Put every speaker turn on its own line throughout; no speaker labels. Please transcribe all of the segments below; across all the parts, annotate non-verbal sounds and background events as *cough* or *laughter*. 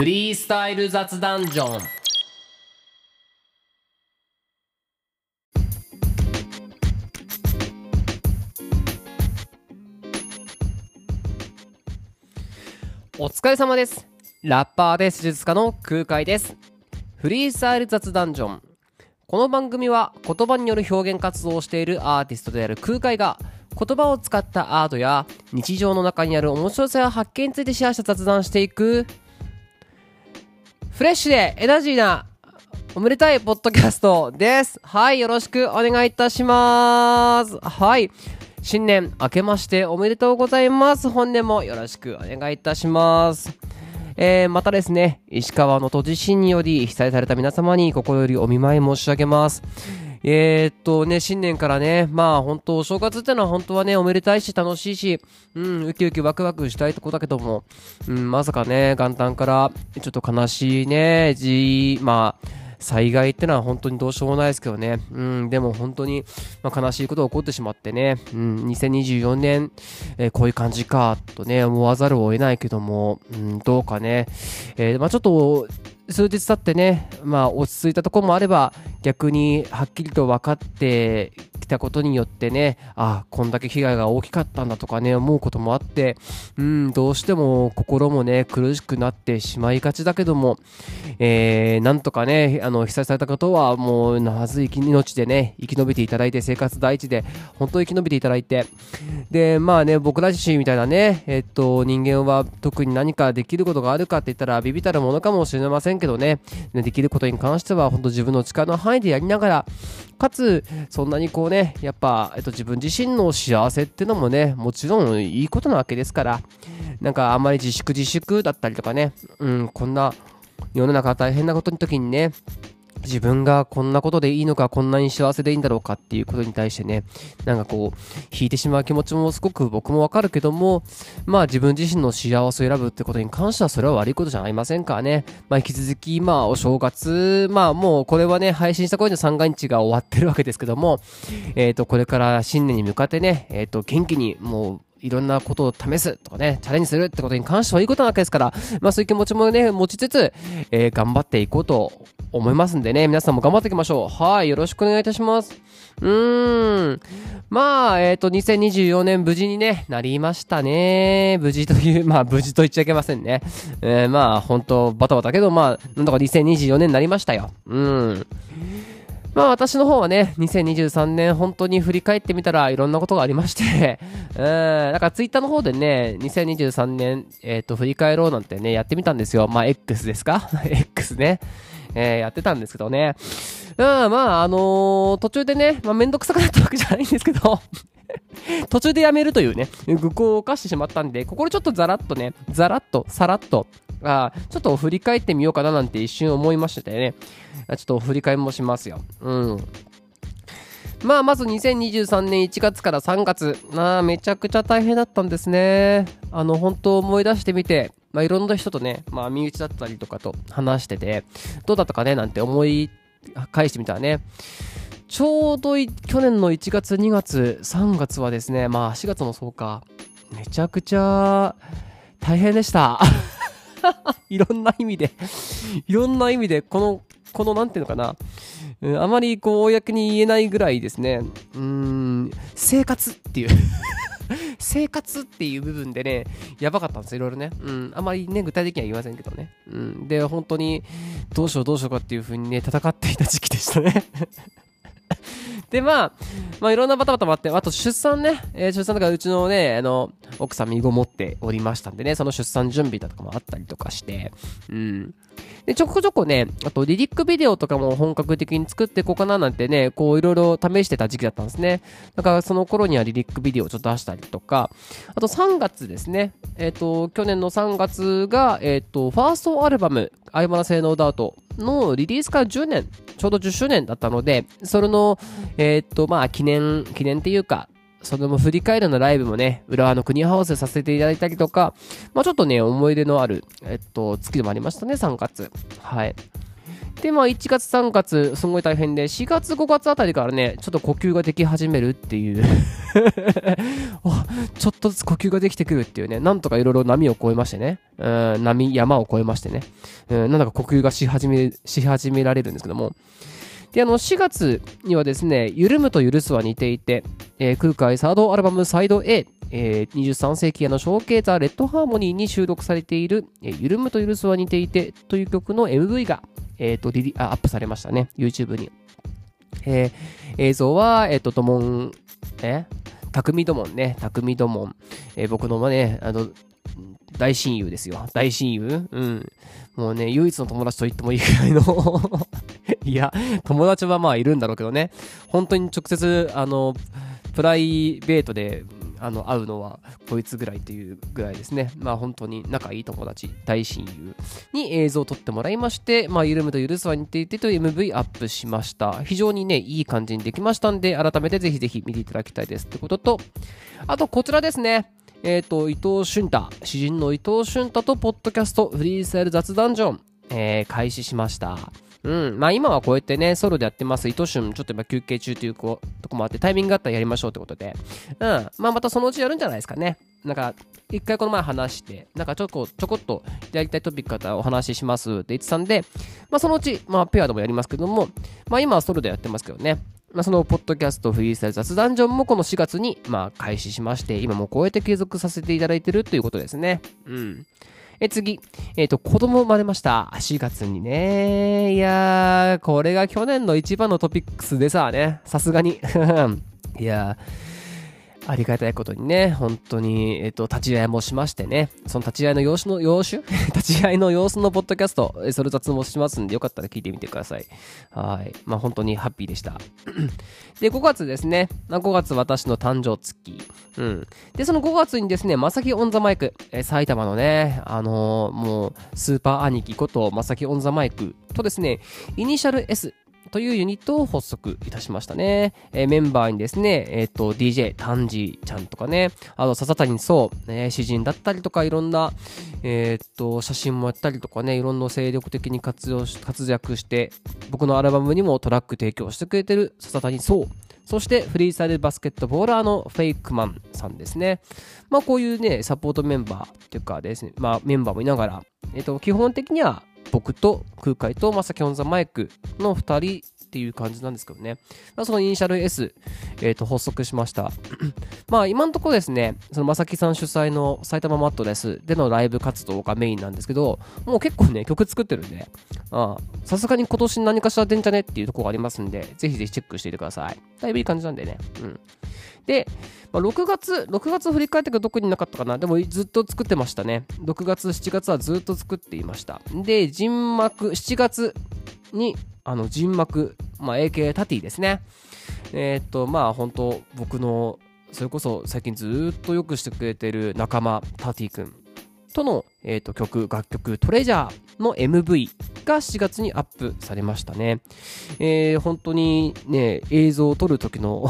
フリースタイル雑談ジョン。お疲れ様です。ラッパーで施術家の空海です。フリースタイル雑談ジョン。この番組は言葉による表現活動をしているアーティストである空海が言葉を使ったアートや日常の中にある面白さや発見についてシェアした雑談していくフレッシュでエナジーなおめでたいポッドキャストです。はい、よろしくお願いいたします。はい。新年明けましておめでとうございます。本年もよろしくお願いいたします。えー、またですね、石川の都地震により被災された皆様に心よりお見舞い申し上げます。えー、っとね、新年からね、まあ本当、お正月ってのは本当はね、おめでたいし楽しいし、うん、ウキウキワクワクしたいとこだけども、うん、まさかね、元旦からちょっと悲しいね、じ、まあ、災害ってのは本当にどうしようもないですけどね。うん、でも本当に、まあ、悲しいことが起こってしまってね。うん、2024年、えー、こういう感じか、とね、思わざるを得ないけども、うん、どうかね。えー、まあちょっと、数日経ってね、まあ落ち着いたところもあれば、逆にはっきりと分かってきたことによってね、あこんだけ被害が大きかったんだとかね、思うこともあって、うん、どうしても心もね、苦しくなってしまいがちだけども、えー、なんとかね、あの、被災された方は、もう、まず生き命でね、生き延びていただいて、生活第一で、本当に生き延びていただいて、で、まあね、僕ら自身みたいなね、えっと、人間は特に何かできることがあるかって言ったら、ビビたるものかもしれませんけどね、できることに関しては、本当自分の力の範囲でやりながら、かつ、そんなにこうね、やっぱ、えっと、自分自身の幸せってのもね、もちろんいいことなわけですから、なんかあんまり自粛自粛だったりとかね、うん、こんな世の中大変なことの時にね、自分がこんなことでいいのか、こんなに幸せでいいんだろうかっていうことに対してね、なんかこう、引いてしまう気持ちもすごく僕もわかるけども、まあ自分自身の幸せを選ぶってことに関してはそれは悪いことじゃありませんからね。まあ引き続き、まあお正月、まあもうこれはね、配信した頃の三が日が終わってるわけですけども、えっ、ー、と、これから新年に向かってね、えっ、ー、と、元気にもう、いろんなことを試すとかね、チャレンジするってことに関してはいいことなわけですから、まあそういう気持ちもね、持ちつつ、えー、頑張っていこうと思いますんでね、皆さんも頑張っていきましょう。はい、よろしくお願いいたします。うーん。まあ、えっ、ー、と、2024年無事にね、なりましたね。無事という、*laughs* まあ、無事と言っちゃいけませんね。えー、まあ、本当バタバタけど、まあ、なんとか2024年になりましたよ。うん。まあ私の方はね、2023年本当に振り返ってみたらいろんなことがありまして *laughs* うん、だからツイッターの方でね、2023年、えっ、ー、と、振り返ろうなんてね、やってみたんですよ。まあ X ですか *laughs* ?X ね。えー、やってたんですけどね。うん、まあ、あのー、途中でね、まあ、めんどくさくなったわけじゃないんですけど *laughs* 途中でやめるというね、愚行を犯してしまったんで、ここでちょっとザラッとね、ザラッと、さらっと、あちょっと振り返ってみようかななんて一瞬思いましたよね。ちょっと振り返りもしますよ。うん。まあ、まず2023年1月から3月。まあ、めちゃくちゃ大変だったんですね。あの、本当思い出してみて、まあ、いろんな人とね、まあ、身内だったりとかと話してて、どうだったかねなんて思い返してみたらね、ちょうど去年の1月、2月、3月はですね、まあ4月もそうか、めちゃくちゃ大変でした。*laughs* いろんな意味でいろんな意味で、この、この、なんていうのかな、うん、あまりこう、公に言えないぐらいですね、うん、生活っていう *laughs* 生活っていう部分でね、やばかったんですいろいろね。うん、あまりね、具体的には言いませんけどね。うん、で、本当に、どうしようどうしようかっていう風にね、戦っていた時期でしたねで、まあ、まあ、いろんなバタバタもあって、あと出産ね、えー、出産とかうちのね、あの、奥さん身ごもっておりましたんでね、その出産準備だとかもあったりとかして、うん。で、ちょこちょこね、あとリリックビデオとかも本格的に作っていこうかななんてね、こういろいろ試してた時期だったんですね。だからその頃にはリリックビデオをちょっと出したりとか、あと3月ですね、えっ、ー、と、去年の3月が、えっ、ー、と、ファーストアルバム、アイマナ性能ダートのリリースから10年、ちょうど10周年だったので、それの、えっ、と、まあ、記念、記念っていうか、その振り返るのライブもね、浦和の国ハウスさせていただいたりとか、まあちょっとね、思い出のある、えっと、月でもありましたね、3月。はい。で、まあ、1月、3月、すごい大変で、4月、5月あたりからね、ちょっと呼吸ができ始めるっていう。*laughs* ちょっとずつ呼吸ができてくるっていうね、なんとかいろいろ波を越えましてね、うん、波、山を越えましてね、うん、なんだか呼吸がし始め、し始められるんですけども、で、あの、4月にはですね、緩むと許すは似ていて、えー、空海サードアルバムサイド A、えー、23世紀への小径ザ・レッドハーモニーに収録されている、えー、緩むと許すは似ていてという曲の MV が、えーと、リリアップされましたね、YouTube に。えー、映像は、えっ、ー、と、ドモン、え匠ドモンね、匠ドモン。えー、僕のね、あの、大親友ですよ。大親友？うん。もうね、唯一の友達と言ってもいいくらいの *laughs* いや、友達はまあいるんだろうけどね。本当に直接、あの、プライベートで、あの、会うのはこいつぐらいっていうぐらいですね。まあ本当に仲いい友達、大親友に映像を撮ってもらいまして、まあ緩むと許すは似ていてという MV アップしました。非常にね、いい感じにできましたんで、改めてぜひぜひ見ていただきたいですってことと、あとこちらですね。えっ、ー、と、伊藤俊太、詩人の伊藤俊太とポッドキャストフリースタイル雑談ジョン、えー、開始しました。うん。まあ今はこうやってね、ソロでやってます。伊藤俊、ちょっと今休憩中というとこもあって、タイミングがあったらやりましょうってことで。うん。まあまたそのうちやるんじゃないですかね。なんか、一回この前話して、なんかちょこちょこっとやりたいトピックからお話ししますって言ってたんで、まあそのうち、まあペアでもやりますけども、まあ今はソロでやってますけどね。まあ、そのポッドキャストフリースタイル雑談ジョンもこの4月にまあ開始しまして、今もこうやって継続させていただいてるということですね。うん。え、次。えっ、ー、と、子供生まれました。4月にね。いやー、これが去年の一番のトピックスでさね。さすがに。*laughs* いやー、ありがたいことにね、本当に、えっと、立ち会いもしましてね、その立ち会いの様子の、様子？*laughs* 立ち会いの様子のポッドキャスト、それ雑もしますんで、よかったら聞いてみてください。はい。まあ、本当にハッピーでした。*clears throat* で、5月ですね。5月私の誕生月。うん。で、その5月にですね、まさき On The Mic、え埼玉のね、あのー、もう、スーパー兄貴ことまさき On The Mic とですね、イニシャル S、というユニットを発足いたしましたね。えー、メンバーにですね、えっ、ー、と、DJ、タンジちゃんとかね、あと、笹谷壮、ね、詩人だったりとか、いろんな、えっ、ー、と、写真もやったりとかね、いろんな精力的に活用し、活躍して、僕のアルバムにもトラック提供してくれてる笹谷壮。そしてフリースタイルバスケットボーラーのフェイクマンさんですね。まあこういうね、サポートメンバーっていうかですね、まあメンバーもいながら、えっ、と、基本的には僕と空海とまさきオンザマイクの2人っていう感じなんですけどね。まあ、そのイニシャル S、えー、と発足しました。*clears throat* まあ今のところですね、そのまさきさん主催の埼玉マットレスでのライブ活動がメインなんですけど、もう結構ね、曲作ってるんで、さすがに今年何かしら出んじゃねっていうところがありますんで、ぜひぜひチェックしていてください。だいぶいい感じなんでね。うん。で、まあ、6月、6月振り返ってから特になかったかな。でもずっと作ってましたね。6月、7月はずっと作っていました。で、人幕、7月に、あの、人幕、まあ、AK タティですね。えー、っと、まあ、本当僕の、それこそ最近ずっとよくしてくれてる仲間、タティ君との、えー、と曲、楽曲、トレジャーの MV が7月にアップされましたね。えー、本当にね、映像を撮る時の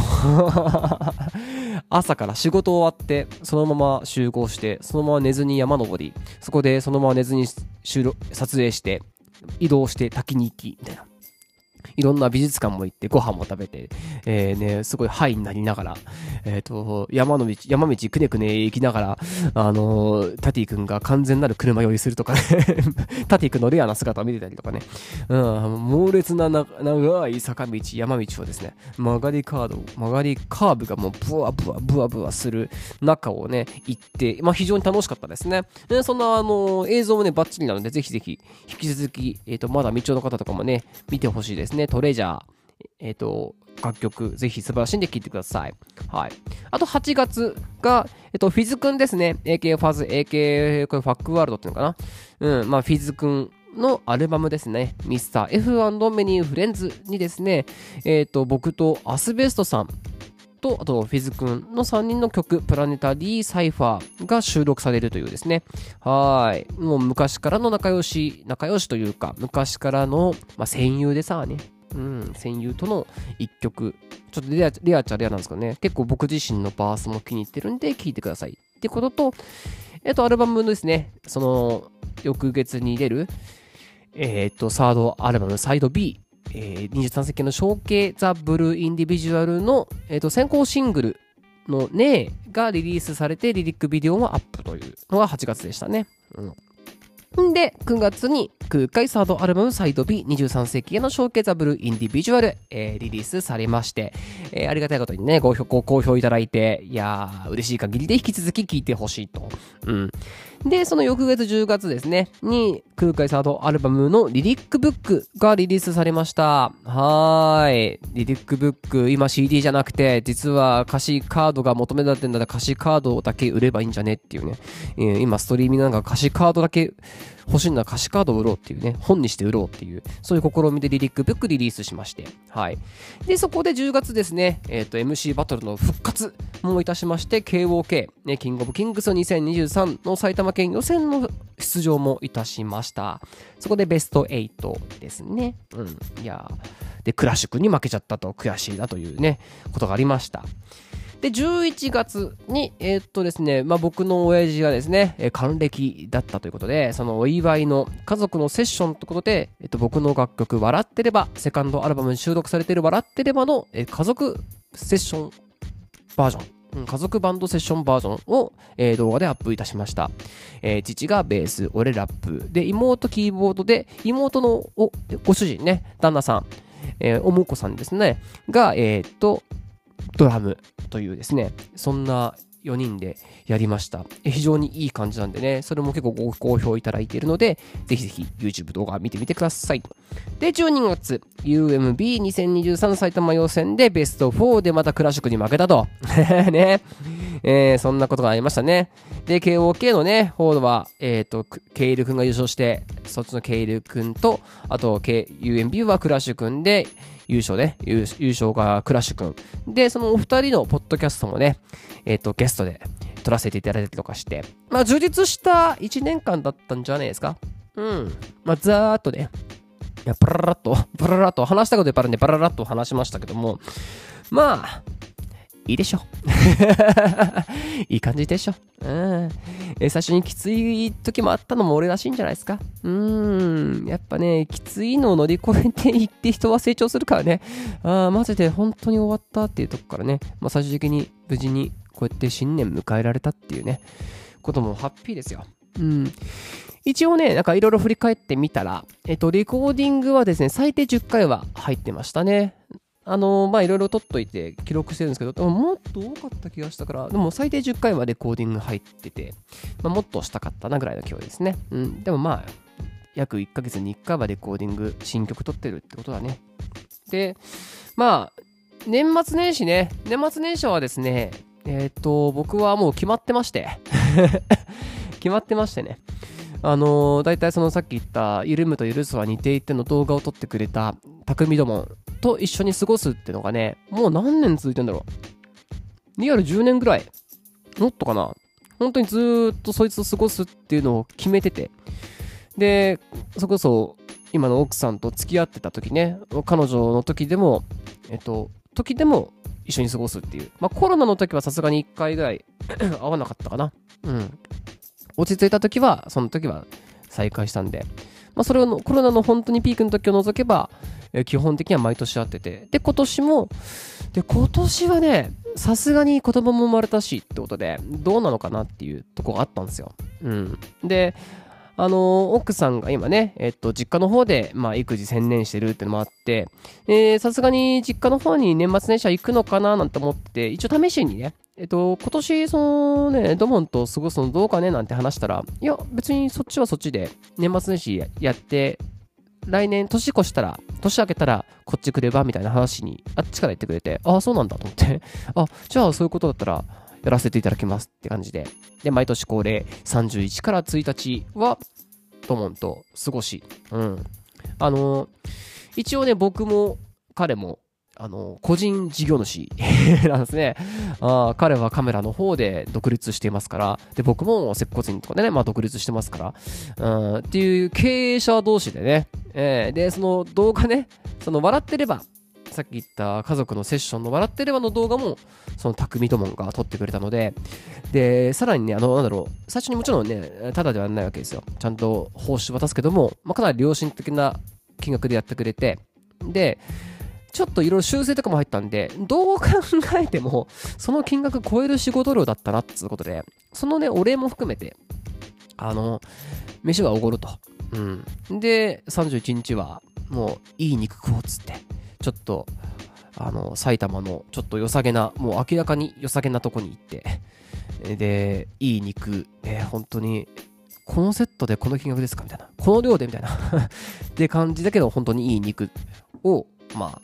*laughs* 朝から仕事終わって、そのまま集合して、そのまま寝ずに山登り、そこでそのまま寝ずに撮影して、移動して滝に行き、みたいな。いろんな美術館も行ってご飯も食べて、えー、ね、すごいハイになりながら、えっ、ー、と、山の道、山道くねくね行きながら、あのー、タティ君が完全なる車酔いするとかね *laughs* タティ君のレアな姿を見てたりとかね、うん、猛烈な長い坂道、山道をですね、曲がりカード、曲がりカーブがもうブワブワブワブワする中をね、行って、まあ非常に楽しかったですね。でそんなあの映像もね、バッチリなので、ぜひぜひ、引き続き、えっ、ー、と、まだ道の方とかもね、見てほしいですね。トレジャー、えっ、ー、と、楽曲、ぜひ素晴らしいんで聴いてください。はい。あと8月が、えっ、と、フィズくんですね。AK ファズ、AK、これファックワールドっていうのかな。うん、まあ、フィズくんのアルバムですね。ミスター F&Many Friends にですね、えっ、と、僕とアスベストさんと、あと、フィズくんの3人の曲、プラネタリー・サイファーが収録されるというですね。はい。もう昔からの仲良し、仲良しというか、昔からの、まあ、戦友でさあね、うん、戦友との一曲。ちょっとレアレアっちゃレアなんですけどね。結構僕自身のバースも気に入ってるんで聴いてください。ってことと、えっと、アルバムのですね。その、翌月に出る、えっ、と、サードアルバム、サイド B、えー、23世紀の小径ザ・ブルー・インディビジュアルの、えーと、先行シングルのねえがリリースされて、リリックビデオもアップというのが8月でしたね。うんで、9月に空海サードアルバムサイド B23 世紀へのショーケーザブルインディビジュアル、えー、リリースされまして、えー、ありがたいことにね、ごご好評いただいて、いやー、嬉しい限りで引き続き聴いてほしいと。うん。で、その翌月10月ですね、に空海サードアルバムのリリックブックがリリースされました。はーい。リリックブック、今 CD じゃなくて、実は歌詞カードが求められてんだったら歌詞カードだけ売ればいいんじゃねっていうね。今ストリーミングなんか歌詞カードだけ欲しいのは歌詞カードを売ろうっていうね、本にして売ろうっていう、そういう試みでリリックブックリリースしまして、はい。で、そこで10月ですね、えっ、ー、と、MC バトルの復活もいたしまして、KOK、ね、キングオブキングス2023の埼玉県予選の出場もいたしました。そこでベスト8ですね。うん。いやで、クラシュ君に負けちゃったと悔しいなというね、ことがありました。で、11月に、えー、っとですね、まあ、僕の親父がですね、え、還暦だったということで、そのお祝いの家族のセッションということで、え、っと、僕の楽曲、笑ってれば、セカンドアルバムに収録されている笑ってればの、えー、家族セッションバージョン。家族バンドセッションバージョンを、えー、動画でアップいたしました。えー、父がベース、俺ラップ。で、妹キーボードで、妹のおご主人ね、旦那さん、えー、おもこさんですね、が、えー、っと、ドラムというですね、そんな4人でやりました。非常にいい感じなんでね、それも結構ご好評いただいているので、ぜひぜひ YouTube 動画見てみてください。で、12月、UMB2023 埼玉予選でベスト4でまたクラシックに負けたと。*laughs* ね。えー、そんなことがありましたね。で、KOK のね、方は、えっ、ー、と、ケイル君が優勝して、そっちのケイル君と、あと、UMB はクラッシュ君で、優勝ね、優勝がクラッシュ君。で、そのお二人のポッドキャストもね、えっ、ー、と、ゲストで撮らせていただいたりとかして、まあ、充実した1年間だったんじゃないですか。うん。まあ、ざーっとね、いや、パララッと、パララッと、話したことでパラで、パララッと話しましたけども、まあ、いいでしょ。*laughs* いい感じでしょ。うん。え最初にきつい時もあったのも俺らしいんじゃないですか。うん。やっぱね、きついのを乗り越えていって人は成長するからね。ああ、マジで本当に終わったっていうとこからね、まあ最終的に無事にこうやって新年迎えられたっていうね、こともハッピーですよ。うん。一応ね、なんかいろいろ振り返ってみたら、えっと、レコーディングはですね、最低10回は入ってましたね。あの、まあいろいろ撮っといて記録してるんですけど、でももっと多かった気がしたから、でも最低10回はレコーディング入ってて、まあ、もっとしたかったなぐらいの今日ですね。うん、でもまあ、約1ヶ月に1回はレコーディング、新曲撮ってるってことだね。で、まあ、年末年始ね、年末年始はですね、えっ、と、僕はもう決まってまして *laughs* 決まってましてね。あのー、大体そのさっき言った、緩むと許すは似ていての動画を撮ってくれた匠どもと一緒に過ごすってのがね、もう何年続いてんだろう。リアル10年ぐらい。もっとかな。本当にずっとそいつと過ごすっていうのを決めてて。で、そこそ今の奥さんと付き合ってた時ね、彼女の時でも、えっと、時でも一緒に過ごすっていう。まあコロナの時はさすがに1回ぐらい *coughs* 会わなかったかな。うん。落ち着いた時は、その時は再会したんで、まあそれをコロナの本当にピークの時を除けば、え基本的には毎年会ってて。で、今年も、で、今年はね、さすがに子供も生まれたしってことで、どうなのかなっていうとこがあったんですよ。うん。で、あの奥さんが今ね、えっと、実家の方で、まあ、育児専念してるってのもあって、えさすがに実家の方に年末年始は行くのかななんて思って、一応試しにね、えっと、今年、そのね、ドモンと過ごすのどうかねなんて話したら、いや、別にそっちはそっちで、年末年始やって、来年年越したら、年明けたらこっち来ればみたいな話にあっちから言ってくれて、ああ、そうなんだと思って、*laughs* あ、じゃあそういうことだったらやらせていただきますって感じで。で、毎年恒例31から1日は、トモンと過ごし、うん。あのー、一応ね、僕も彼もあの、個人事業主なんですね。*laughs* あ彼はカメラの方で独立していますから、で、僕も接骨院とかでね、まあ独立してますから、うん、っていう経営者同士でね、えー、で、その動画ね、その笑ってれば、さっき言った家族のセッションの笑ってればの動画も、その匠ともんが撮ってくれたので、で、さらにね、あの、なんだろう、最初にもちろんね、ただではないわけですよ。ちゃんと報酬渡すけども、まあ、かなり良心的な金額でやってくれて、で、ちょっといろいろ修正とかも入ったんで、どう考えても、その金額超える仕事量だったなっつうことで、そのね、お礼も含めて、あの、飯はおごると。うん。で、31日は、もう、いい肉食おうっつって、ちょっと、あの、埼玉の、ちょっと良さげな、もう明らかに良さげなとこに行って、で、いい肉、えー、本当に、このセットでこの金額ですか？みたいな。この量で？みたいな *laughs* って感じだけど、本当にいい肉を、まあ、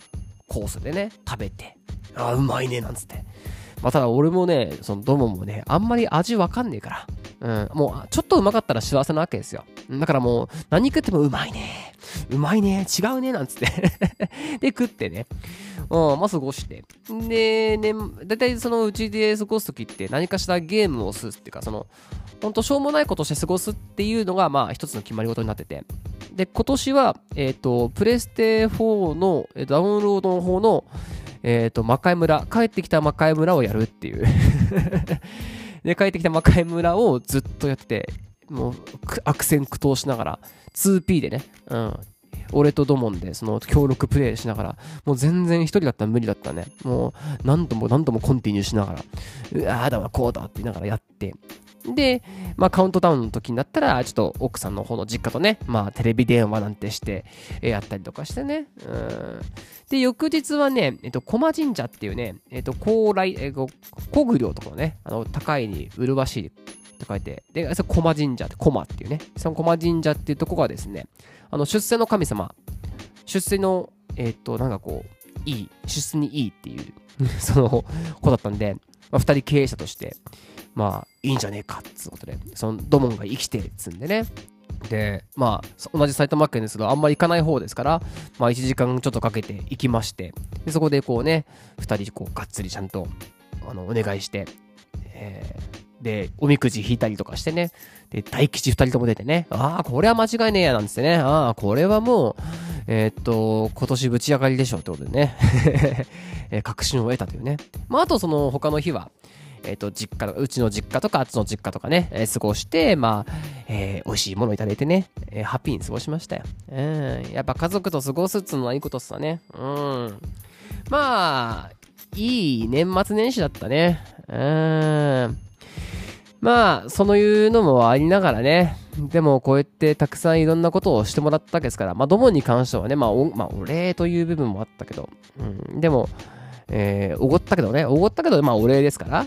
コースでね、食べて、あ、うまいね、なんつって。まあ、ただ俺もね、そのドモもね、あんまり味わかんねえから、うん、もう、ちょっとうまかったら幸せなわけですよ。だからもう、何食ってもうまいね。うまいね。違うね。なんつって *laughs* で、食ってね。うん、まあ、過ごして。で、ね、だいたいそのうちで過ごすときって何かしらゲームをするっていうか、その、ほんとしょうもないことして過ごすっていうのが、まあ、一つの決まり事になってて。で、今年は、えっ、ー、と、プレステ4のダウンロードの方の、えっ、ー、と、魔界村、帰ってきた魔界村をやるっていう *laughs* で、帰ってきた魔界村をずっとやってて、もう悪戦苦闘しながら 2P でね、うん、俺とドモンでその協力プレイしながら、もう全然一人だったら無理だったね。もう何度も何度もコンティニューしながら、うわーだわ、こうだって言いながらやって、で、まあカウントダウンの時になったら、ちょっと奥さんの方の実家とね、まあテレビ電話なんてして、えやったりとかしてね。うん。で、翌日はね、えっと、駒神社っていうね、えっと、高来、えっと、古具量とかのね、あの、高いに麗しいって書いて、で、それ駒神社って、駒っていうね、その駒神社っていうとこがですね、あの、出世の神様、出世の、えっ、と、なんかこう、いい、出世にいいっていう *laughs* その子だったんで、まあ、2人経営者として、まあ、いいんじゃねえかっつうことで、そのドモンが生きてるっつんでね。で、まあ、同じ埼玉県ですけど、あんまり行かない方ですから、まあ、1時間ちょっとかけて行きまして、でそこでこうね、2人、こう、がっつりちゃんと、あの、お願いして、えー、で、おみくじ引いたりとかしてね。で、大吉二人とも出てね。ああ、これは間違いねえや、なんつってね。ああ、これはもう、えー、っと、今年ぶち上がりでしょってことでね。*laughs* え確信を得たというね。まあ、あとその他の日は、えっ、と、実家、うちの実家とか、あっちの実家とかね、えー、過ごして、まあ、えー、美味しいものをいただいてね、えー、ハッピーに過ごしましたよ。うん。やっぱ家族と過ごすっつうのはいいことっすわね。うん。まあ、いい年末年始だったね。うん。まあ、そういうのもありながらね、でもこうやってたくさんいろんなことをしてもらったわけですから、まあ、どもに関してはね、まあ、おまあ、お礼という部分もあったけど、うん、でも、えー、おごったけどね、おごったけど、まあ、お礼ですから。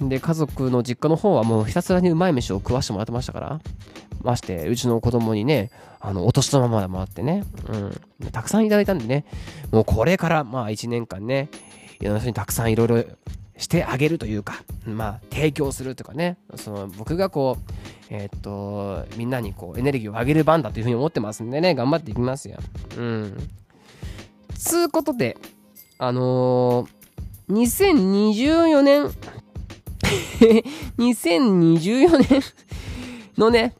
で、家族の実家の方はもうひたすらにうまい飯を食わしてもらってましたから。まして、うちの子供にね、あの、お年玉までもらってね、うん、たくさんいただいたんでね、もうこれから、まあ、1年間ね、いろんな人にたくさんいろいろしてあげるというか、まあ、提供するとかね、その僕がこう、えー、っと、みんなにこう、エネルギーを上げる番だというふうに思ってますんでね、頑張っていきますよ。うん。つうことで、あのー、2024年2024年のね、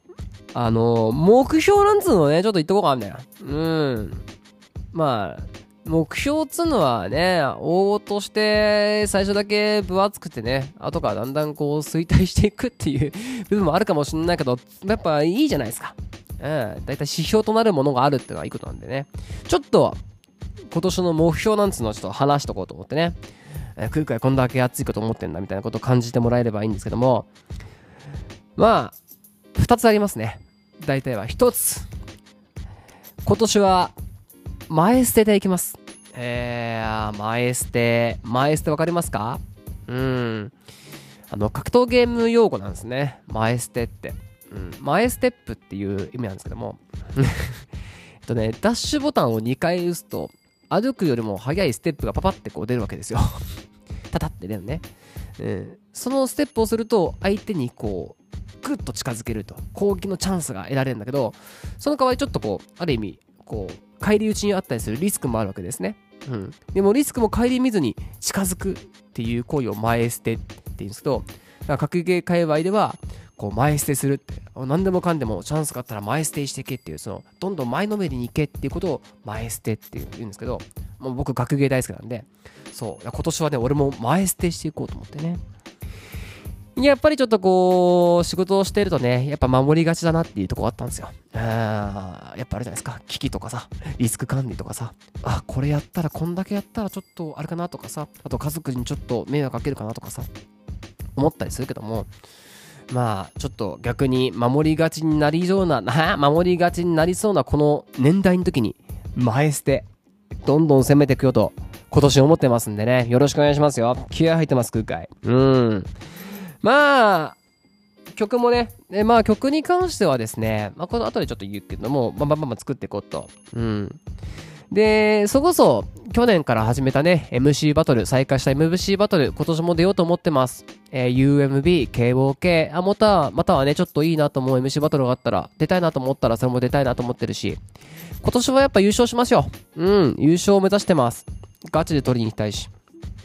あのー、目標なんつうのね、ちょっと言っとこうかみたいな。うん。まあ、目標っつうのはね、大として最初だけ分厚くてね、後からだんだんこう衰退していくっていう部分もあるかもしれないけど、やっぱいいじゃないですか。うん。だいたい指標となるものがあるってのはいいことなんでね。ちょっと、今年の目標なんつうのをちょっと話しとこうと思ってね。えー、空海こんだけ熱いこと思ってんだみたいなことを感じてもらえればいいんですけども、まあ、二つありますね。大体は一つ。今年は前捨てでいきます。えー、前捨て。前捨てわかりますか？うん。あの、格闘ゲーム用語なんですね。前捨てって。うん。前ステップっていう意味なんですけども。*laughs* えっとね、ダッシュボタンを2回押すと、歩くよりも速いステップがパパってこう出るわけですよ。*laughs* タタって出るね。うん。そのステップをすると、相手にこう、グッと近づけると、攻撃のチャンスが得られるんだけど、その代わりちょっとこう、ある意味、こう、返り討ちにあったりするリスクもあるわけですね。うん。でもリスクも顧みずに近づくっていう行為を前捨てって言うんですけど、格ゲー界隈では、こう前捨てするって何でもかんでもチャンスがあったら前捨てしていけっていうそのどんどん前のめりに行けっていうことを前捨てっていうんですけどもう僕学芸大好きなんでそう今年はね俺も前捨てしていこうと思ってねやっぱりちょっとこう仕事をしてるとねやっぱ守りがちだなっていうとこあったんですよ。あやっぱあるじゃないですか。危機とかさリスク管理とかさ。あこれやったらこんだけやったらちょっとあれかなとかさ。あと家族にちょっと迷惑かけるかなとかさ。思ったりするけどもまあちょっと逆に守りがちになりそうな *laughs* 守りがちになりそうなこの年代の時に前捨てどんどん攻めていくよと今年思ってますんでね。よろしくお願いしますよ。気合入ってます空海。うん。まあ曲もね、えまあ曲に関してはですね、まあ、この後でちょっと言うけども、バンバンバンバン作っていこうと。うん。で、そこそ去年から始めたね、MC バトル、再開した MC バトル、今年も出ようと思ってます。えー、UMB、KOK、あ、また、またはね、ちょっといいなと思う MC バトルがあったら、出たいなと思ったら、それも出たいなと思ってるし、今年はやっぱ優勝しますよ。うん、優勝を目指してます。ガチで取りに行きたいし。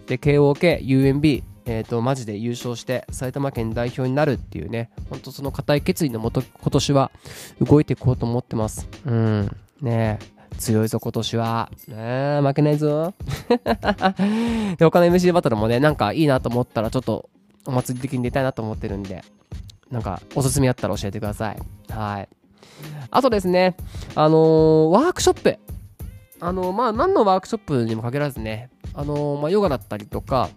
で、KOK、UMB、えーと、マジで優勝して埼玉県代表になるっていうね、ほんとその固い決意のもと、今年は動いていこうと思ってます。うん。ね強いぞ今年は。ね負けないぞ。*laughs* で、他の MC バトルもね、なんかいいなと思ったら、ちょっとお祭り的に出たいなと思ってるんで、なんかおすすめあったら教えてください。はい。あとですね、あのー、ワークショップ。あのー、まあ、何のワークショップにも限らずね、あのー、まあ、ヨガだったりとか、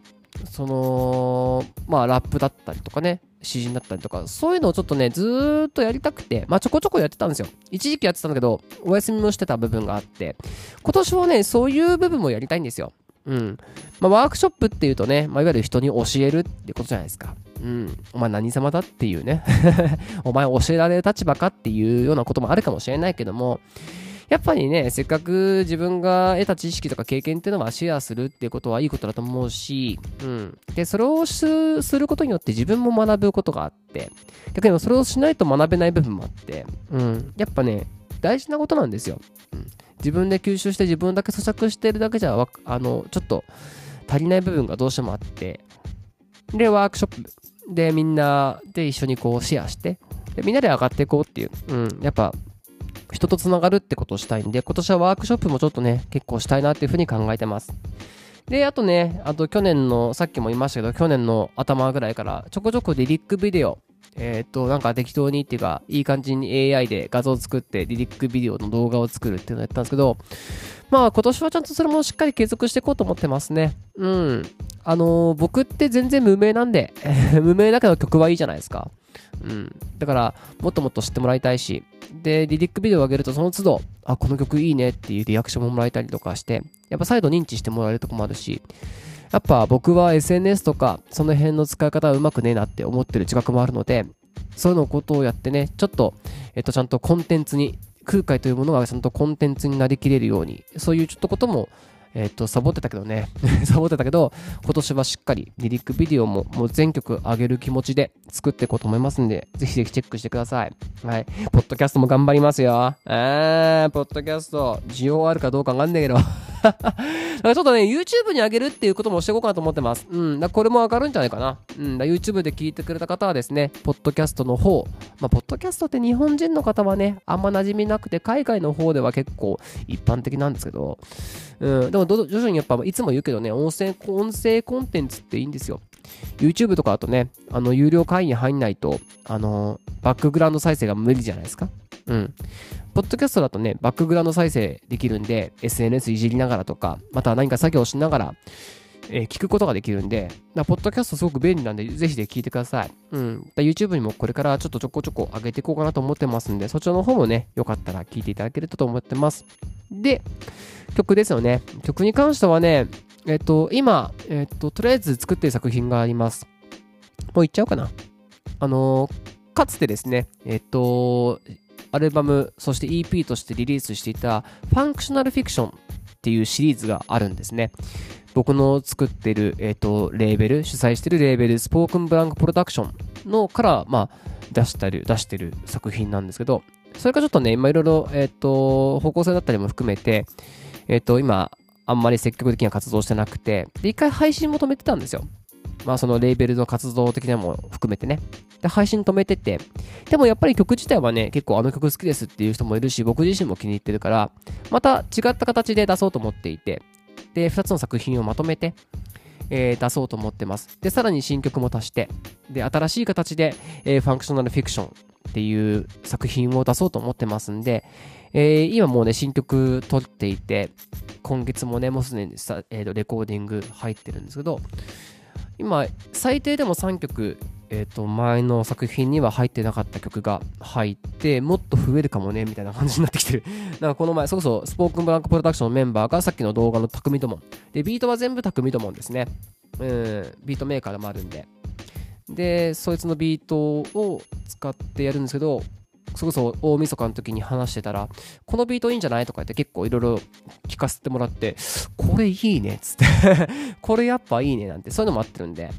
その、まあ、ラップだったりとかね、詩人だったりとか、そういうのをちょっとね、ずーっとやりたくて、まあ、ちょこちょこやってたんですよ。一時期やってたんだけど、お休みもしてた部分があって、今年はね、そういう部分もやりたいんですよ。うん。まあ、ワークショップっていうとね、まあ、いわゆる人に教えるってことじゃないですか。うん。お前何様だっていうね。*laughs* お前教えられる立場かっていうようなこともあるかもしれないけども、やっぱりね、せっかく自分が得た知識とか経験っていうのはシェアするっていうことはいいことだと思うし、うん。で、それをすることによって自分も学ぶことがあって、逆にそれをしないと学べない部分もあって、うん。やっぱね、大事なことなんですよ。うん。自分で吸収して自分だけ咀嚼してるだけじゃ、あの、ちょっと足りない部分がどうしてもあって、で、ワークショップでみんなで一緒にこうシェアして、でみんなで上がっていこうっていう、うん。やっぱ人とつながるってことをしたいんで、今年はワークショップもちょっとね、結構したいなっていうふうに考えてます。で、あとね、あと去年の、さっきも言いましたけど、去年の頭ぐらいからちょこちょこリリックビデオ、えっ、と、なんか適当にっていうか、いい感じに AI で画像を作ってリリックビデオの動画を作るっていうのをやったんですけど、まあ今年はちゃんとそれもしっかり継続していこうと思ってますね。うん。あのー、僕って全然無名なんで *laughs* 無名だけど曲はいいじゃないですか。うん。だから、もっともっと知ってもらいたいし、で、リリックビデオを上げるとその都度、あ、この曲いいねっていうリアクションももらえたりとかして、やっぱ再度認知してもらえるとこもあるし、やっぱ僕は SNS とかその辺の使い方はうまくねえなって思ってる自覚もあるので、そういうのことをやってね、ちょっと、えっと、ちゃんとコンテンツに、空海というものがちゃんとコンテンツになりきれるように、そういうちょっとこともえっ、ー、と、サボってたけどね。*laughs* サボってたけど、今年はしっかりリリックビデオももう全曲上げる気持ちで作っていこうと思いますんで、ぜひぜひチェックしてください。はい。ポッドキャストも頑張りますよ。えー、ポッドキャスト、需要あるかどうかわかんないけど。*laughs* *laughs* だからちょっとね、YouTube に上げるっていうこともしていこうかなと思ってます。うん。だこれも上がるんじゃないかな。うん。だ YouTube で聞いてくれた方はですね、ポッドキャストの方、まあ、ポッドキャストって日本人の方はね、あんま馴染みなくて、海外の方では結構一般的なんですけど、うん。でも徐々にやっぱ、いつも言うけどね、音声、音声コンテンツっていいんですよ。YouTube とかだとね、あの、有料会員に入んないと、あの、バックグラウンド再生が無理じゃないですか？うん。ポッドキャストだとね、バックグラウンド再生できるんで、SNS いじりながらとか、また何か作業しながら、えー、聞くことができるんで、ポッドキャストすごく便利なんで、ぜひで聞いてください。うん。YouTube にもこれからちょっとちょこちょこ上げていこうかなと思ってますんで、そちらの方もね、よかったら聞いていただけるとと思ってます。で、曲ですよね。曲に関してはね、えっと、今、えっと、とりあえず作ってる作品があります。もう言っちゃおうかな。あの、かつてですね、えっと、アルバム、そして EP としてリリースしていたファンクショナルフィクションっていうシリーズがあるんですね。僕の作ってる、えっ、と、レーベル、主催してるレーベル、スポークンブランクプロダクションのから、まあ、出したり、出してる作品なんですけど、それがちょっとね、今いろいろ、えっ、と、方向性だったりも含めて、えっ、と、今、あんまり積極的な活動してなくて、で、一回配信も止めてたんですよ。まあ、そのレーベルの活動的なも含めてね。で、配信止めてて、でもやっぱり曲自体はね、結構あの曲好きですっていう人もいるし、僕自身も気に入ってるから、また違った形で出そうと思っていて、で、2つの作品をまとめて、えー、出そうと思ってます。で、さらに新曲も足して、で、新しい形で、えー、ファンクショナルフィクションっていう作品を出そうと思ってますんで、えー、今もうね、新曲撮っていて、今月もね、もうすでにさ、えー、とレコーディング入ってるんですけど、今、最低でも3曲、えっ、ー、と、前の作品には入ってなかった曲が入って、もっと増えるかもね、みたいな感じになってきてる。*laughs* なんかこの前、そこそスポークンブランクプロダクションのメンバーがさっきの動画の匠とも。で、ビートは全部匠ともですね。うん、ビートメーカーでもあるんで。で、そいつのビートを使ってやるんですけど、そこそ大晦日の時に話してたら、このビートいいんじゃない？とか言って結構いろいろ聞かせてもらって、これいいねっつって *laughs* これやっぱいいねなんて、そういうのもあってるんで、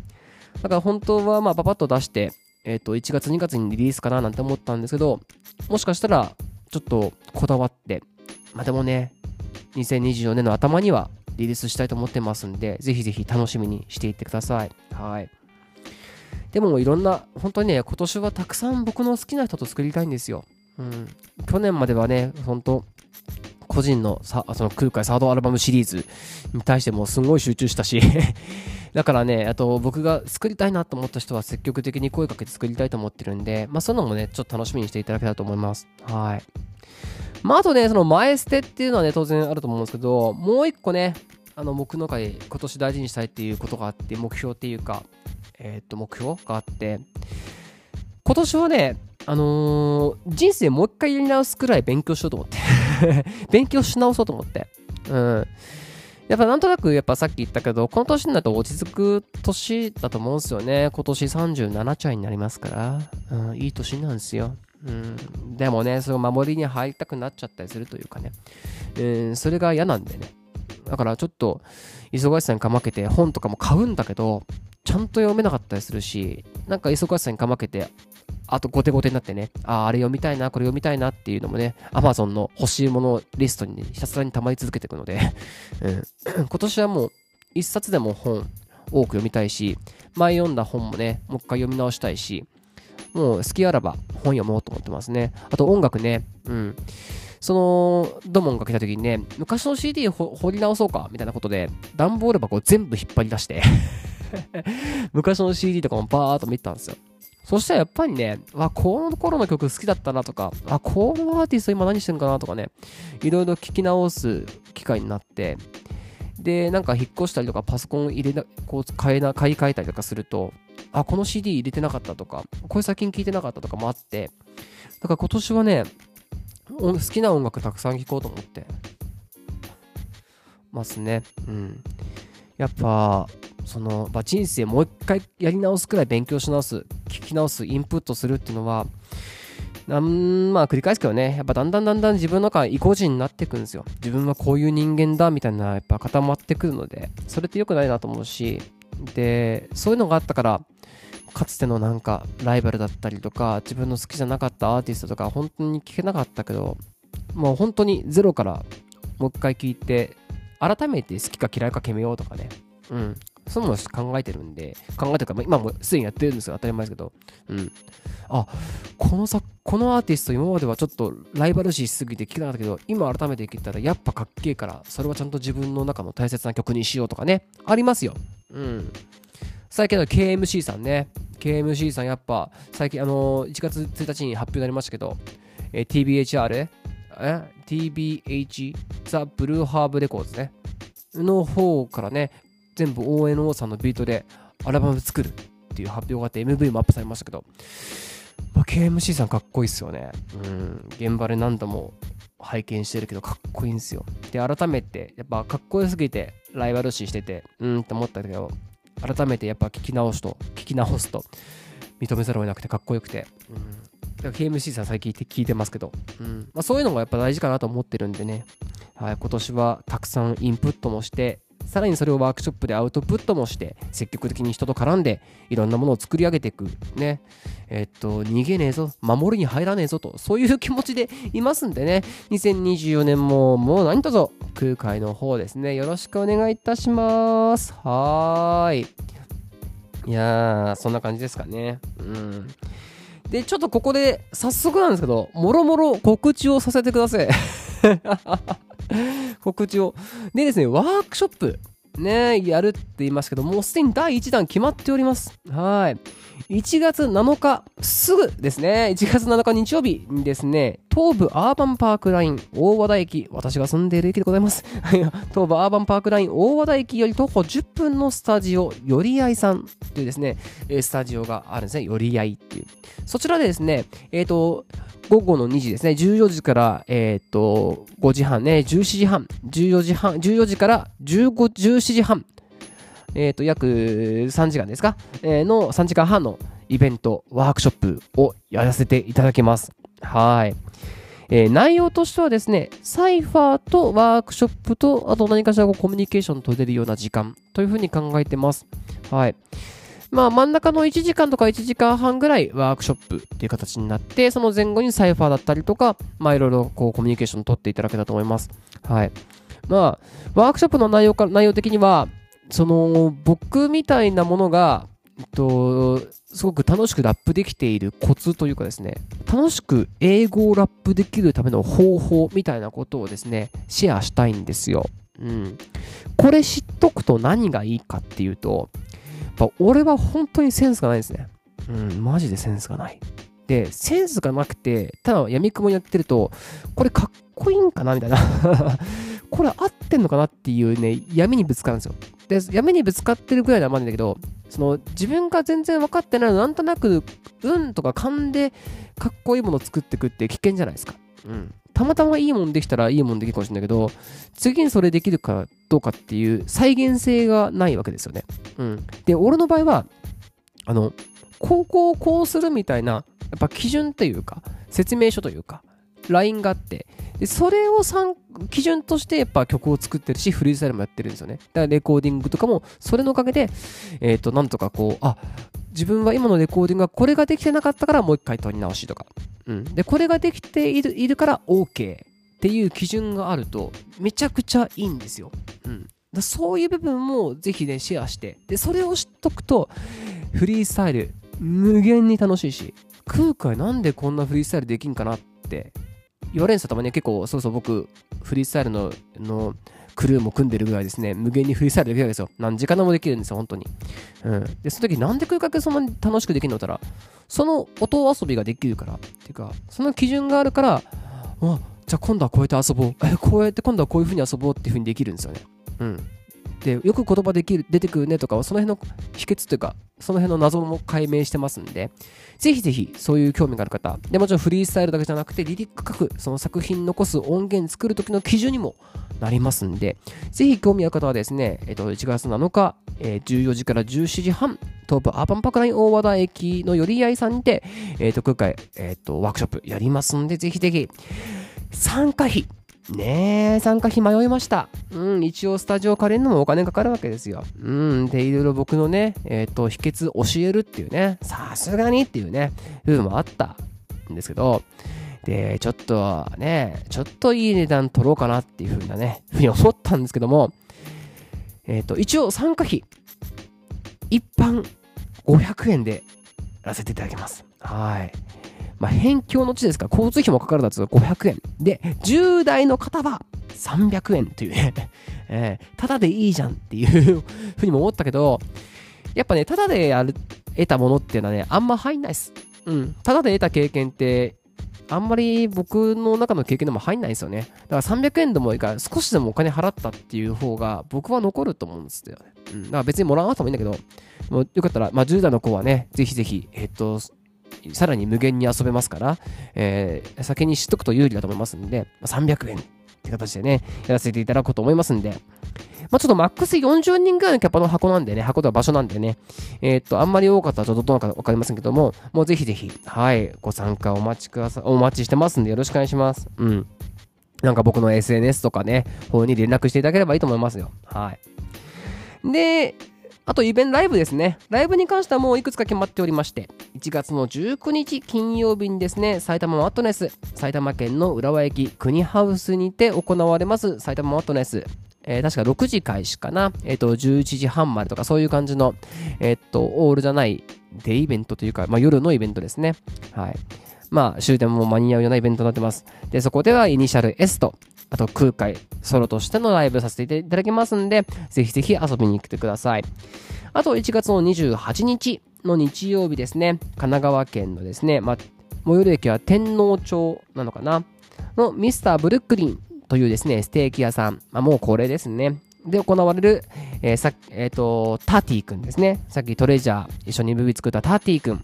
だから本当はまあパパッと出して、えっ、と、1月2月にリリースかななんて思ったんですけど、もしかしたらちょっとこだわって、まあでもね、2024年の頭にはリリースしたいと思ってますんで、ぜひぜひ楽しみにしていってください。はい。でもいろんな、本当にね、今年はたくさん僕の好きな人と作りたいんですよ。うん。去年まではね、本当個人のさその空海サードアルバムシリーズに対してもすごい集中したし *laughs* だからね、あと僕が作りたいなと思った人は積極的に声かけて作りたいと思ってるんで、まあそういうのもね、ちょっと楽しみにしていただけたらと思います。はい。まああとね、その前捨てっていうのはね、当然あると思うんですけど、もう一個ね、あの僕の中で今年大事にしたいっていうことがあって、目標っていうか、えー、っと、目標があって、今年はね、あのー、人生もう一回やり直すくらい勉強しようと思って *laughs* 勉強し直そうと思って。うん。やっぱなんとなく、やっぱさっき言ったけど、この年になると落ち着く年だと思うんですよね。今年37歳になりますから、うん、いい年なんですよ。うん、でもね、その守りに入りたくなっちゃったりするというかね、うん、それが嫌なんでね。だからちょっと、忙しさにかまけて本とかも買うんだけど、ちゃんと読めなかったりするし、なんか忙しさにかまけて、あと後手後手になってね、ああ、あれ読みたいな、これ読みたいなっていうのもね、Amazon の欲しいものリストに、ね、ひたすらに溜まり続けていくので *laughs* うん、*coughs* 今年はもう一冊でも本多く読みたいし、前読んだ本もね、もう一回読み直したいし、もう好きあらば本読もうと思ってますね。あと音楽ね、うん。その、ドモンが来た時にね、昔の CD を掘り直そうか、みたいなことで、段ボール箱を全部引っ張り出して *laughs* 昔の CD とかもバーっと見てたんですよ。そしたらやっぱりね、あ、この頃の曲好きだったなとか、あ、このアーティスト今何してるかなとかね、いろいろ聞き直す機会になって、で、なんか引っ越したりとかパソコン入れな、こう買えな、買い替えたりとかすると、あ、この CD 入れてなかったとか、これ最近聞いてなかったとかもあって、だから今年はね、好きな音楽たくさん聴こうと思ってますね。うん。やっぱ、その、まあ、人生もう一回やり直すくらい勉強し直す、聞き直す、インプットするっていうのは、んまあ繰り返すけどね、やっぱだんだんだんだん自分の中意固地になっていくんですよ。自分はこういう人間だみたいなやっぱ固まってくるので、それって良くないなと思うし、で、そういうのがあったから、かつてのなんかライバルだったりとか、自分の好きじゃなかったアーティストとか本当に聞けなかったけど、もう本当にゼロからもう一回聞いて、改めて好きか嫌いか決めようとかね。うん。そういうのを考えてるんで、考えてるか、今もすでにやってるんですよ。当たり前ですけど。うん。あ、このさ、このアーティスト今まではちょっとライバル視しすぎて聞けなかったけど、今改めて聞いたらやっぱかっけえから、それはちゃんと自分の中の大切な曲にしようとかね。ありますよ。うん。最近の KMC さんね。KMC さんやっぱ、最近、あのー、1月1日に発表になりましたけど、え、TBHR? え ?TBH? ザ・ブルーハーブレコーズね。の方からね、全部 ONO さんのビートでアルバム作るっていう発表があって MV もアップされましたけど、まあ、KMC さんかっこいいっすよね。うん、現場で何度も拝見してるけどかっこいいんですよ。で、改めて、やっぱかっこよすぎてライバル視してて、うんって思ったけど、改めてやっぱ聞き直すと、聞き直すと、認めざるを得なくてかっこよくて、うん、だから KMC さん最近聞いてますけど、うん。まあ、そういうのがやっぱ大事かなと思ってるんでね、はい、今年はたくさんインプットもして、さらにそれをワークショップでアウトプットもして積極的に人と絡んでいろんなものを作り上げていく。ね。えっと逃げねえぞ。守りに入らねえぞと。そういう気持ちでいますんでね。2024年ももう何卒空海の方ですね。よろしくお願いいたします。はーい。いやー、そんな感じですかね。うん。で、ちょっとここで、早速なんですけど、もろもろ告知をさせてください。*laughs* *laughs* 告知を。でですね、ワークショップ。ね、やるって言いますけど、もうすでに第1弾決まっております。はい。1月7日、すぐですね、1月7日日曜日にですね、東武アーバンパークライン大和田駅、私が住んでいる駅でございます。*laughs* 東武アーバンパークライン大和田駅より徒歩10分のスタジオ、よりあいさんというですね、スタジオがあるんですね、よりあいっていう。そちらでですね、えっ、ー、と、午後の2時ですね、14時から、えっ、ー、と、5時半ね、17時半、14時半、14時から15、17時半、えっ、ー、と、約3時間ですか、えー、の3時間半のイベント、ワークショップをやらせていただきます。はい。えー、内容としてはですね、サイファーとワークショップと、あと何かしらコミュニケーション取れるような時間というふうに考えてます。はい。まあ真ん中の1時間とか1時間半ぐらいワークショップっていう形になって、その前後にサイファーだったりとか、まあいろいろこうコミュニケーション取っていただけたと思います。はい。まあ、ワークショップの内容か、内容的には、その、僕みたいなものが、えっと、すごく楽しくラップできているコツというかですね、楽しく英語をラップできるための方法みたいなことをですね、シェアしたいんですよ。うん。これ知っとくと何がいいかっていうと、ぱ俺は本当にセンスがないですね。うん、マジでセンスがない。で、センスがなくて、ただ闇雲にやってると、これかっこいいんかなみたいな *laughs* これ合ってんのかなっていうね、闇にぶつかるんですよ。で、闇にぶつかってるぐらいならまだだけど、その自分が全然分かってないのなんとなく、運とか勘でかっこいいものを作っていくって危険じゃないですか。うん。たまたまいいもんできたらいいもんできるかもしれないけど、次にそれできるかどうかっていう再現性がないわけですよね。うん。で、俺の場合は、あの、高校をこうするみたいな、やっぱ基準というか、説明書というか、ラインがあって、でそれを基準としてやっぱ曲を作ってるし、フリースタイルもやってるんですよね。だからレコーディングとかも、それのおかげで、えっ、ー、と、なんとかこう、あ、自分は今のレコーディングがこれができてなかったからもう一回撮り直しとか。うん。で、これができているいるから OK っていう基準があると、めちゃくちゃいいんですよ。うん。だそういう部分もぜひね、シェアして、で、それを知っとくと、フリースタイル、無限に楽しいし、空海なんでこんなフリースタイルできんかなって言われるんですよ、たまに結構、そうそう僕、フリースタイルの、の、クルーも組んでるぐらいですね、無限にフリースタイルできるわけですよ。何時間でもできるんですよ、本当に。うん。で、その時なんで空間そんなに楽しくできるのったら、その音遊びができるから、っていうか、その基準があるから、あ、じゃあ今度はこうやって遊ぼう。え、こうやって今度はこういう風に遊ぼうっていう風にできるんですよね。うん。で、よく言葉できる、出てくるねとかその辺の秘訣というか、その辺の謎も解明してますんで、ぜひぜひそういう興味がある方、でもちろんフリースタイルだけじゃなくて、リリック書く、その作品残す音源作る時の基準にもなりますんで、ぜひ興味ある方はですね、えっと、1月7日、えー、14時から17時半、東武アーバンパクライン大和田駅の寄り合いさんにて、えっと、空海、えっと、ワークショップやりますんで、ぜひぜひ、参加費、ねえ、参加費迷いました。うん、一応スタジオ借りるのもお金かかるわけですよ。うん、で、いろいろ僕のね、えっ、ー、と、秘訣教えるっていうね、さすがにっていうね、部分もあったんですけど、で、ちょっとね、ちょっといい値段取ろうかなっていうふうなね、ふうに思ったんですけども、えっ、ー、と、一応参加費、一般500円でやらせていただきます。はい。まあ、返却の地ですから、交通費もかかるだと500円。で、10代の方は300円というね、*laughs* えー、ただでいいじゃんっていうふうにも思ったけど、やっぱね、ただでやる、得たものっていうのはね、あんま入んないっす。うん。ただで得た経験って、あんまり僕の中の経験でも入んないんですよね。だから300円でもいいから少しでもお金払ったっていう方が僕は残ると思うんですよね。うん。だから別にもらわなくてもいいんだけど、もうよかったら、まあ10代の子はね、ぜひぜひ、えっと、さらに無限に遊べますから、えー、先に知っとくと有利だと思いますんで、300円って形でね、やらせていただこうと思いますんで、まあ、ちょっとマックス40人ぐらいのキャパの箱なんでね、箱とは場所なんでね、えー、っと、あんまり多かったらちょっとどうなのかわかりませんけども、もうぜひぜひ、はい、ご参加お待ちください、お待ちしてますんでよろしくお願いします。うん。なんか僕の SNS とかね、方に連絡していただければいいと思いますよ。はい。で、あとイベントライブですね。ライブに関してはもういくつか決まっておりまして、1月の19日金曜日にですね、埼玉マットネス、埼玉県の浦和駅国ハウスにて行われます埼玉マットネス。えー、確か6時開始かな。えっ、ー、と、11時半までとか、そういう感じの、えっ、と、オールじゃないデイベントというか、まあ、夜のイベントですね。はい。まあ、終電も間に合うようなイベントになってます。で、そこではイニシャル S と、あと空海、ソロとしてのライブさせていただきますんで、ぜひぜひ遊びに来てください。あと、1月の28日の日曜日ですね、神奈川県のですね、まあ、最寄り駅は天皇町なのかな？のミスターブルックリンというですね、ステーキ屋さん、ま、もうこれですね。で行われる、えー、さえっ、ー、と、タティ君ですね。さっきトレジャー一緒にムービー作ったタティ君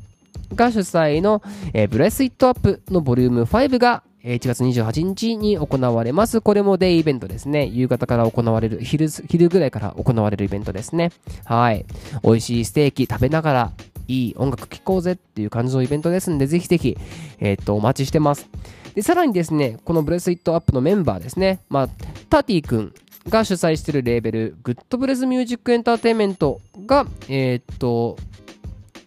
が主催の、えー、 Bless It Up のボリューム5が1月28日に行われます。これもデイイベントですね。夕方から行われる、昼、昼ぐらいから行われるイベントですね。はい。美味しいステーキ食べながら、いい音楽聴こうぜっていう感じのイベントですんで、ぜひぜひ、えっ、と、お待ちしてます。で、さらにですね、この Bless It Up のメンバーですね。まあ、タティ君が主催しているレーベル、 Good Bless Music Entertainment が、えっ、と、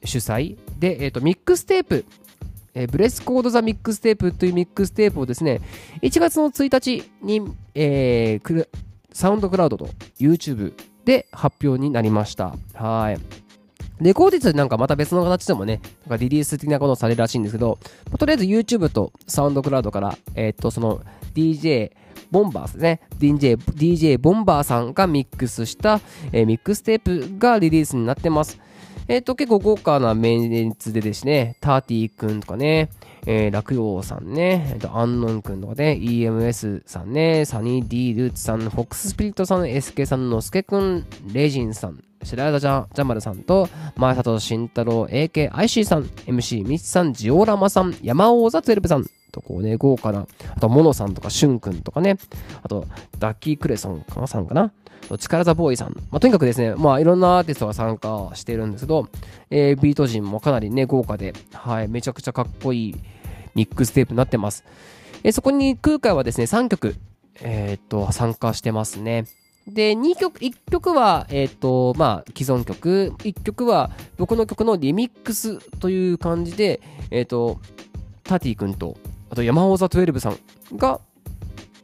主催で、えっ、と、ミックステープえー、 Bless Code The Mixtape というミックステープをですね、1月の1日に、えー、サウンドクラウドと YouTube で発表になりました。はい。レコーディスなんかまた別の形でもね、なんかリリース的なことをされるらしいんですけど、まあ、とりあえず YouTube とサウンドクラウドから、えー、っと、その DJ ボンバーですね。DJ、DJ ボンバーさんがミックスした、えー、ミックステープがリリースになってます。えっ、ー、と、結構豪華なメンツでですね、ターティーくんとかね、えー、落葉さんね、えっ、ー、と、アンノンくんとかね、EMS さんね、サニー D ルーツさん、フォックススピリットさん、SK さん、のすけくん、レジンさん、白枝ジャジャマルさんと、前里慎太郎、AKIC さん、MC ミツさん、ジオラマさん、山王座12さん、とこうね、豪華な、あと、モノさんとか、シュンくんとかね、あと、ダッキークレソンさんかな？力ザボーイさん。まあ、とにかくですね、まあ、いろんなアーティストが参加してるんですけど、えー、ビート陣もかなりね、豪華で、はい、めちゃくちゃかっこいいミックステープになってます。えー、そこに空海はですね、3曲、えー、っと、参加してますね。で、2曲、1曲は、えっ、と、まあ、既存曲、1曲は僕の曲のリミックスという感じで、えっ、と、タティ君と、あと山尾ザ12さんが、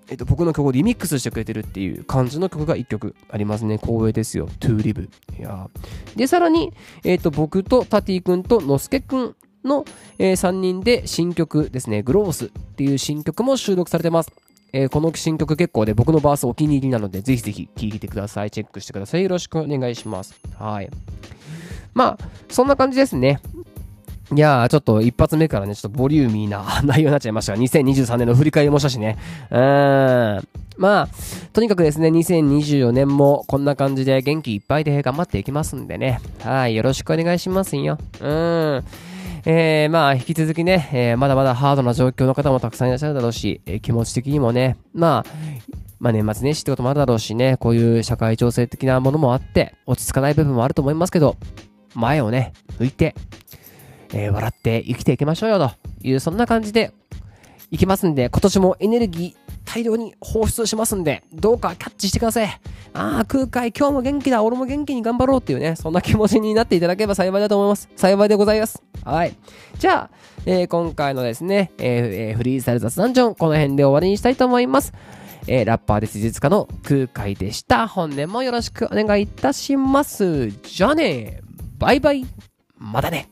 えっと、僕の曲をリミックスしてくれてるっていう感じの曲が1曲ありますね。光栄ですよ。To Live。いやで、さらに、えっと、僕とタティ君とのすけ君の、えー、3人で新曲ですね、グロースっていう新曲も収録されてます。えー、この新曲結構で、僕のバースお気に入りなので、ぜひぜひ聴いてください。チェックしてください。よろしくお願いします。はい。まあ、そんな感じですね。いやー、ちょっと一発目からね、ちょっとボリューミーな *laughs* 内容になっちゃいましたが、2023年の振り返りもしたしね。うーん。まあ、とにかくですね、2024年もこんな感じで元気いっぱいで頑張っていきますんでね。はい、よろしくお願いしますよ。うーん。えー、まあ、引き続きね、えー、まだまだハードな状況の方もたくさんいらっしゃるだろうし、えー、気持ち的にもね、まあ、まあ年末年始ってこともあるだろうしね、こういう社会情勢的なものもあって、落ち着かない部分もあると思いますけど、前をね、向いて、えー、笑って生きていきましょうよという、そんな感じでいきますんで、今年もエネルギー大量に放出しますんで、どうかキャッチしてください。ああ、空海、今日も元気だ、俺も元気に頑張ろうっていうね、そんな気持ちになっていただければ幸いだと思います。幸いでございます。はい。じゃあ、えー、今回のですね、えー、フリースタイル雑談ジョン、この辺で終わりにしたいと思います。えー、ラッパーで施術家の空海でした。本年もよろしくお願いいたします。じゃあね、バイバイ、またね。